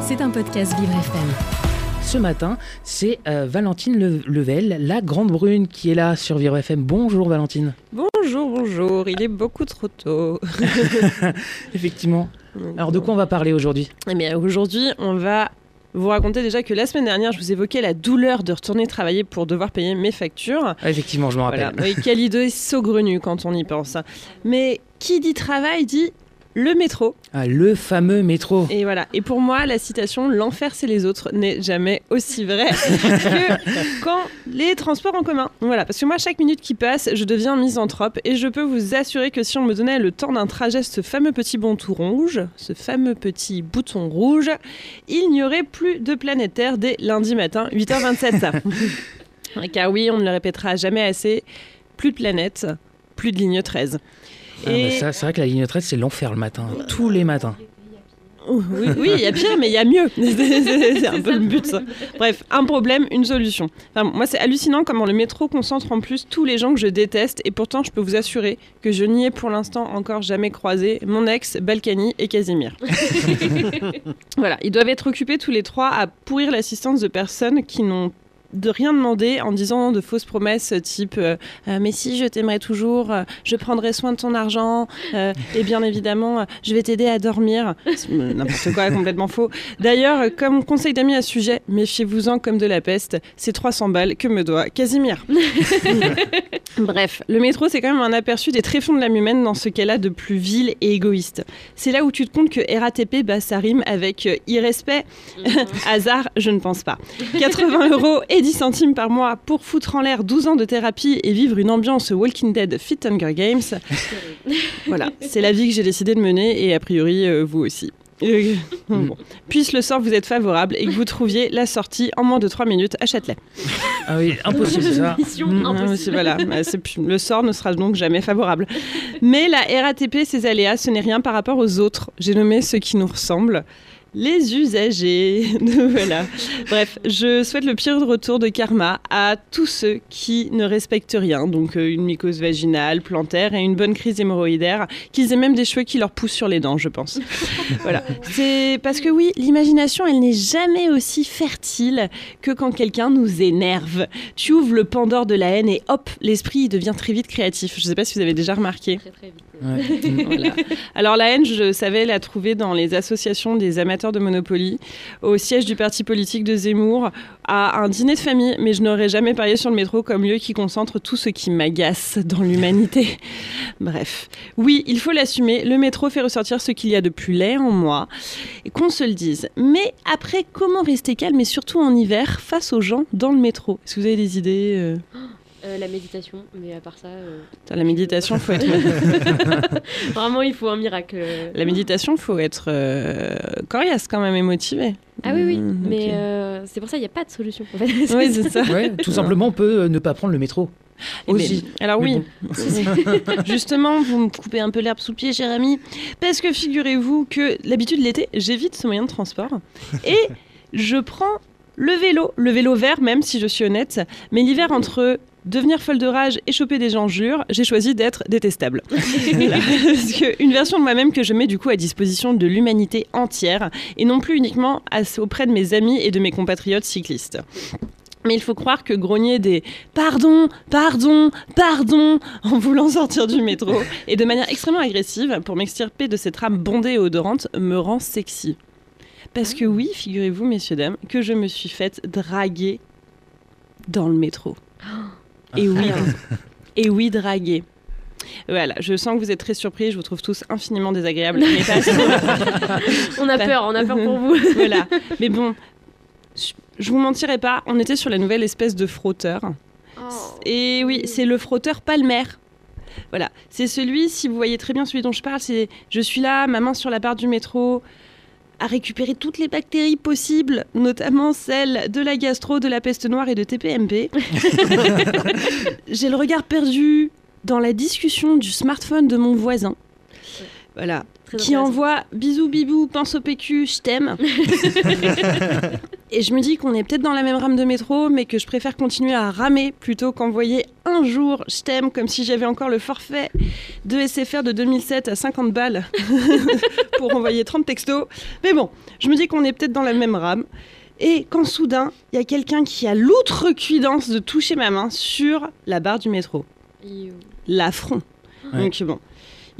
C'est un podcast Vivre FM. Ce matin, c'est euh, Valentine Le- Level, la grande brune, qui est là sur Vivre FM. Bonjour Valentine. Bonjour, bonjour, il est beaucoup trop tôt. Effectivement. Alors de quoi on va parler aujourd'hui? Eh bien, aujourd'hui, on va vous raconter déjà que la semaine dernière, je vous évoquais la douleur de retourner travailler pour devoir payer mes factures. Ah, Effectivement, je me rappelle. Voilà, oui, quelle idée saugrenue quand on y pense. Mais qui dit travail dit le métro. Ah, le fameux métro. Et voilà. Et pour moi, la citation "l'enfer c'est les autres" n'est jamais aussi vraie que quand les transports en commun. Voilà, parce que moi, chaque minute qui passe, je deviens misanthrope et je peux vous assurer que si on me donnait le temps d'un trajet, ce fameux petit bouton rouge, ce fameux petit bouton rouge, il n'y aurait plus de planète Terre dès lundi matin, 8h27. Car oui, on ne le répétera jamais assez. Plus de planète, plus de ligne 13. Ah, bah, ça, c'est vrai que la ligne 13, c'est l'enfer le matin. Tous les matins. Oui, oui, il y a pire, mais il y a mieux. c'est un peu le but. ça. Bref, un problème, une solution. Enfin, moi, c'est hallucinant comment le métro concentre en plus tous les gens que je déteste. Et pourtant, je peux vous assurer que je n'y ai pour l'instant encore jamais croisé mon ex, Balkany et Casimir. voilà, ils doivent être occupés tous les trois à pourrir l'assistance de personnes qui n'ont de rien demander en disant de fausses promesses type euh, Euh, mais si je t'aimerai toujours, euh, je prendrai soin de ton argent et bien évidemment je vais t'aider à dormir. N'importe quoi, complètement faux. D'ailleurs, comme conseil d'amis à ce sujet, méfiez-vous-en comme de la peste. C'est 300 balles que me doit Casimir. Bref, le métro c'est quand même un aperçu des tréfonds de l'âme humaine dans ce qu'elle a de plus vil et égoïste. C'est là où tu te comptes que RATP, bah, ça rime avec euh, irrespect. Hasard, je ne pense pas. 80 euros et 10 centimes par mois pour foutre en l'air 12 ans de thérapie et vivre une ambiance Walking Dead Fit Hunger Games. voilà, c'est la vie que j'ai décidé de mener et a priori euh, vous aussi. Bon. Puisse le sort vous être favorable et que vous trouviez la sortie en moins de 3 minutes à Châtelet. Ah oui, impossible ça. Mission Mm. Impossible. voilà, bah, le sort ne sera donc jamais favorable. Mais la RATP, ses aléas, ce n'est rien par rapport aux autres. J'ai nommé ceux qui nous ressemblent. Les usagers. voilà. Bref, je souhaite le pire retour de karma à tous ceux qui ne respectent rien. Donc, euh, une mycose vaginale, plantaire et une bonne crise hémorroïdaire. Qu'ils aient même des cheveux qui leur poussent sur les dents, je pense. voilà. C'est parce que oui, l'imagination, elle n'est jamais aussi fertile que quand quelqu'un nous énerve. Tu ouvres le Pandore de la haine et hop, l'esprit il devient très vite créatif. Je ne sais pas si vous avez déjà remarqué. Très très vite. Ouais. Voilà. Alors la haine, je savais la trouver dans les associations des amateurs de Monopoly, au siège du parti politique de Zemmour, à un dîner de famille, mais je n'aurais jamais parié sur le métro comme lieu qui concentre tout ce qui m'agace dans l'humanité. Bref, oui, il faut l'assumer, le métro fait ressortir ce qu'il y a de plus laid en moi, et qu'on se le dise. Mais après, comment rester calme et surtout en hiver face aux gens dans le métro? Est-ce que vous avez des idées euh la méditation, mais à part ça, euh, La méditation, faut être vraiment il faut un miracle. La méditation, faut être euh, coriace quand même et motivé. Ah oui, oui, Mm, mais euh, c'est pour ça il n'y a pas de solution. En fait. Oui, c'est ça. Ouais, tout simplement, on peut euh, ne pas prendre le métro. Aussi. alors oui, justement, vous me coupez un peu l'herbe sous le pied, cher ami, parce que figurez-vous que l'habitude l'été, j'évite ce moyen de transport et je prends le vélo, le vélo vert même si je suis honnête, mais l'hiver entre devenir folle de rage et choper des enjures, j'ai choisi d'être détestable. Parce que une version de moi-même que je mets du coup à disposition de l'humanité entière et non plus uniquement auprès de mes amis et de mes compatriotes cyclistes. Mais il faut croire que grogner des pardon, pardon, pardon en voulant sortir du métro et de manière extrêmement agressive pour m'extirper de cette rame bondée et odorante me rend sexy. Parce que oui, figurez-vous, messieurs, dames, que je me suis faite draguer dans le métro. Et oui, et oui, draguer. Voilà, je sens que vous êtes très surpris, je vous trouve tous infiniment désagréables. mais pas. On a peur, on a peur pour vous. voilà. Mais bon, je- vous mentirai pas, on était sur la nouvelle espèce de frotteur. Et oui, c'est le frotteur palmaire. Voilà, c'est celui, si vous voyez très bien celui dont je parle, c'est je suis là, ma main sur la barre du métro, à récupérer toutes les bactéries possibles, notamment celles de la gastro, de la peste noire et de TPMP. J'ai le regard perdu dans la discussion du smartphone de mon voisin. Voilà, Très qui envoie bisous bibou, pense au PQ, je t'aime. Et je me dis qu'on est peut-être dans la même rame de métro, mais que je préfère continuer à ramer plutôt qu'envoyer un jour je t'aime comme si j'avais encore le forfait de SFR de 2007 à 50 balles pour envoyer 30 textos. Mais bon, je me dis qu'on est peut-être dans la même rame. Et quand soudain, il y a quelqu'un qui a l'outrecuidance de toucher ma main sur la barre du métro. L'affront. Ouais. Donc bon.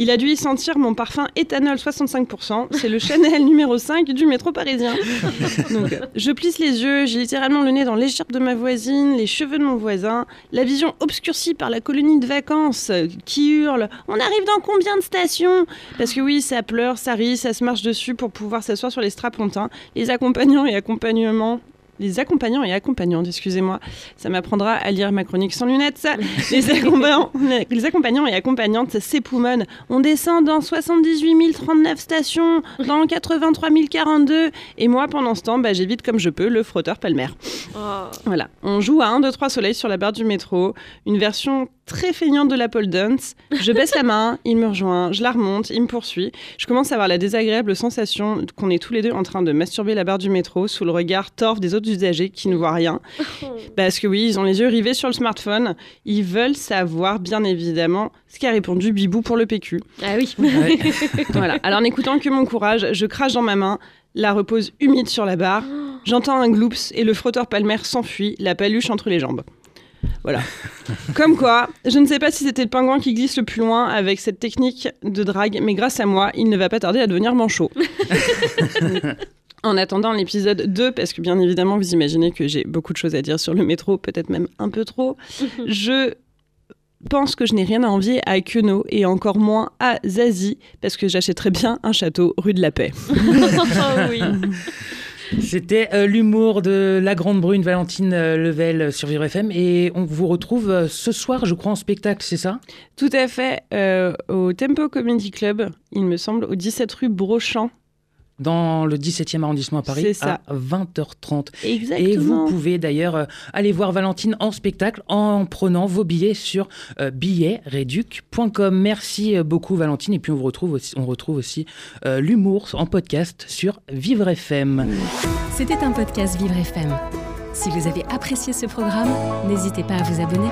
Il a dû y sentir mon parfum éthanol 65%. C'est le Chanel numéro 5 du métro parisien. Donc, je plisse les yeux, j'ai littéralement le nez dans l'écharpe de ma voisine, les cheveux de mon voisin, la vision obscurcie par la colonie de vacances qui hurle On arrive dans combien de stations? Parce que oui, ça pleure, ça rit, ça se marche dessus pour pouvoir s'asseoir sur les strapontins. Les accompagnants et accompagnements. Les accompagnants et accompagnantes, excusez-moi, ça m'apprendra à lire ma chronique sans lunettes, ça. Les accompagnants, les accompagnants et accompagnantes s'époumonnent. On descend dans 78 039 stations, dans 83 042. Et moi, pendant ce temps, bah, j'évite comme je peux le frotteur palmaire. Oh. Voilà, on joue à 1, 2, 3 soleils sur la barre du métro, une version très feignante de la pole dance. Je baisse la main, il me rejoint, je la remonte, il me poursuit. Je commence à avoir la désagréable sensation qu'on est tous les deux en train de masturber la barre du métro sous le regard torf des autres usagers qui ne voient rien. Parce que oui, ils ont les yeux rivés sur le smartphone. Ils veulent savoir, bien évidemment, ce qu'a répondu Bibou pour le PQ. Ah oui. Ouais. Voilà. Alors n'écoutant que mon courage, je crache dans ma main, la repose humide sur la barre. J'entends un gloops et le frotteur palmaire s'enfuit, la paluche entre les jambes. Voilà. Comme quoi, je ne sais pas si c'était le pingouin qui glisse le plus loin avec cette technique de drague, mais grâce à moi, il ne va pas tarder à devenir manchot. En attendant l'épisode 2, parce que bien évidemment, vous imaginez que j'ai beaucoup de choses à dire sur le métro, peut-être même un peu trop, je pense que je n'ai rien à envier à Queneau et encore moins à Zazie, parce que j'achèterais bien un château rue de la Paix. Oh oui. C'était euh, l'humour de la grande brune Valentine euh, Level sur Vivre FM et on vous retrouve euh, ce soir, je crois, en spectacle, c'est ça? Tout à fait, euh, au Tempo Comedy Club, il me semble, au 17 rue Brochamp. Dans le 17e arrondissement à Paris à 20h30. Exactement. Et vous pouvez d'ailleurs euh, aller voir Valentine en spectacle en prenant vos billets sur euh, billetsreduc.com. Merci euh, beaucoup Valentine et puis on vous retrouve aussi, on retrouve aussi euh, l'humour en podcast sur Vivre FM. C'était un podcast Vivre FM. Si vous avez apprécié ce programme, n'hésitez pas à vous abonner.